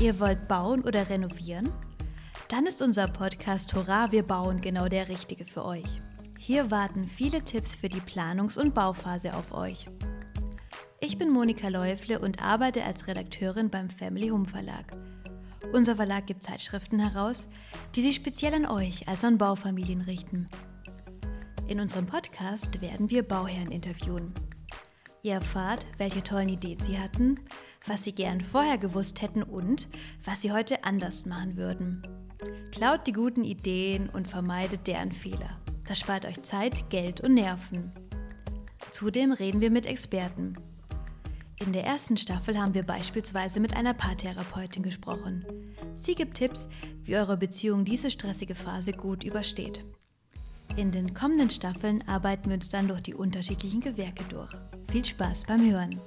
Ihr wollt bauen oder renovieren? Dann ist unser Podcast Hurra, wir bauen genau der richtige für euch. Hier warten viele Tipps für die Planungs- und Bauphase auf euch. Ich bin Monika Läufle und arbeite als Redakteurin beim Family Home Verlag. Unser Verlag gibt Zeitschriften heraus, die sich speziell an euch, also an Baufamilien, richten. In unserem Podcast werden wir Bauherren interviewen. Ihr erfahrt, welche tollen Ideen sie hatten, was sie gern vorher gewusst hätten und was sie heute anders machen würden. Klaut die guten Ideen und vermeidet deren Fehler. Das spart euch Zeit, Geld und Nerven. Zudem reden wir mit Experten. In der ersten Staffel haben wir beispielsweise mit einer Paartherapeutin gesprochen. Sie gibt Tipps, wie eure Beziehung diese stressige Phase gut übersteht. In den kommenden Staffeln arbeiten wir uns dann durch die unterschiedlichen Gewerke durch. Viel Spaß beim Hören!